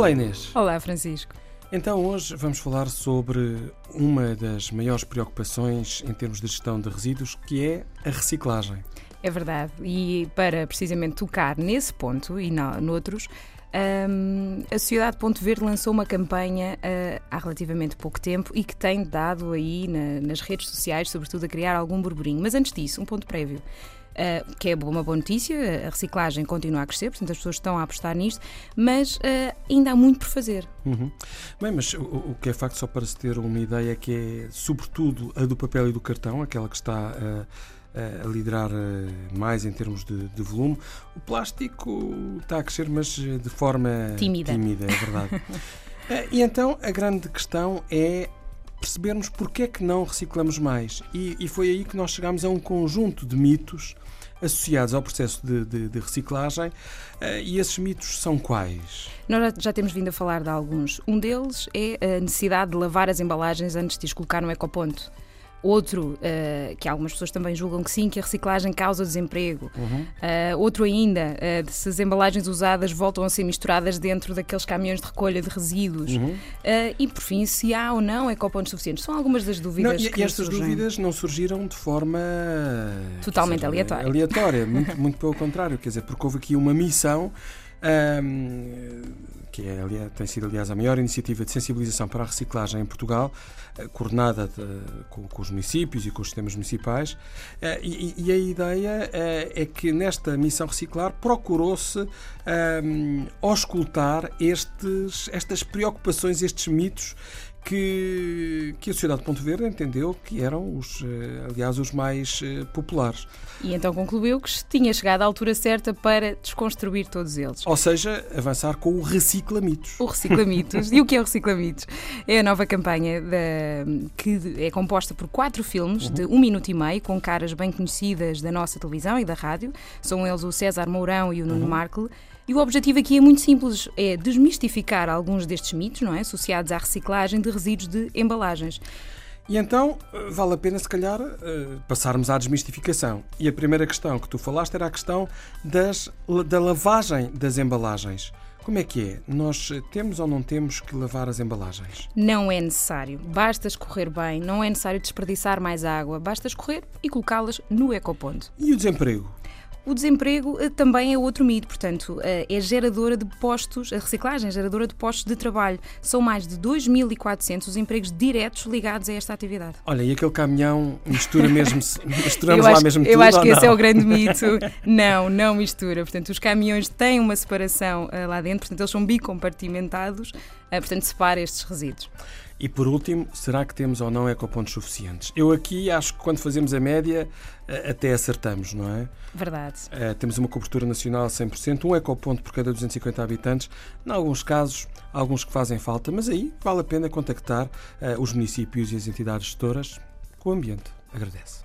Olá Inês. Olá Francisco. Então hoje vamos falar sobre uma das maiores preocupações em termos de gestão de resíduos, que é a reciclagem. É verdade. E para precisamente tocar nesse ponto e no, noutros, um, a Sociedade Ponto Verde lançou uma campanha uh, há relativamente pouco tempo e que tem dado aí na, nas redes sociais, sobretudo, a criar algum burburinho. Mas antes disso, um ponto prévio. Uh, que é uma boa notícia, a reciclagem continua a crescer, portanto as pessoas estão a apostar nisto, mas uh, ainda há muito por fazer. Uhum. Bem, mas o, o, que é facto, só para se ter uma ideia, é que é sobretudo a do papel e do cartão, aquela que está uh, a liderar mais em termos de, de, volume. O plástico está a crescer, mas de forma tímida, tímida é verdade. e então a grande questão é percebermos porque é que não reciclamos mais. E, e foi aí que nós chegámos a um conjunto de mitos associados ao processo de, de, de reciclagem. Uh, e esses mitos são quais? Nós já temos vindo a falar de alguns. Um deles é a necessidade de lavar as embalagens antes de as colocar no ecoponto. Outro, uh, que algumas pessoas também julgam que sim, que a reciclagem causa desemprego. Uhum. Uh, outro ainda, uh, se as embalagens usadas voltam a ser misturadas dentro daqueles caminhões de recolha de resíduos. Uhum. e por fim, se há ou não ecopontos suficientes. São algumas das dúvidas não, e, que E estas surgem. dúvidas não surgiram de forma... Totalmente aleatória. Aleatória, muito, muito pelo contrário. Quer dizer, porque houve aqui uma missão... Que é, aliás, tem sido, aliás, a maior iniciativa de sensibilização para a reciclagem em Portugal, eh, coordenada de, com, com, os municípios e com os sistemas municipais. Eh, e, e a ideia eh, é que nesta missão reciclar procurou-se um, auscultar estes, estas preocupações, estes mitos que, que a Sociedade de Ponto Verde entendeu que eram, os, eh, aliás, os mais eh, populares. E então concluiu que tinha chegado à altura certa para desconstruir todos eles. Ou seja, avançar com o Reciclamitos. O Reciclamitos. e o que é o Reciclamitos? É a nova campanha da, que é composta por quatro filmes uhum. de um minuto e meio, com caras bem conhecidas da nossa televisão e da rádio. São eles o César Mourão e o Nuno uhum. Markle. E o objetivo aqui é muito simples, é desmistificar alguns destes mitos, não é, associados à reciclagem de resíduos de embalagens. E então eh, vale a pena, se calhar, eh, passarmos à desmistificação. E a primeira questão que tu falaste era a questão das, da lavagem das embalagens. Como é que é? Nós temos ou não temos que lavar as embalagens? Não é necessário. Basta escorrer bem, não é necessário desperdiçar mais água. Basta escorrer e colocá-las no ecoponto. E o desemprego? O desemprego eh, também é outro mito, portanto, eh, é geradora de postos, a reciclagem é geradora de postos de trabalho. São mais de 2.400 os empregos diretos ligados a esta atividade. Olha, e aquele caminhão mistura mesmo, misturamos lá mesmo tudo? Eu acho que esse é o grande mito. Não, não mistura. Portanto, os caminhões têm uma separação uh, lá dentro, portanto, eles são bicompartimentados, uh, portanto, separa estes resíduos. E por último, será que temos ou não ecopontos suficientes? Eu aqui acho que quando fazemos a média até acertamos, não é? Verdade. Uh, temos uma cobertura nacional 100%, um ecoponto por cada 250 habitantes. Em alguns casos, alguns que fazem falta, mas aí vale a pena contactar uh, os municípios e as entidades gestoras o ambiente. Agradece.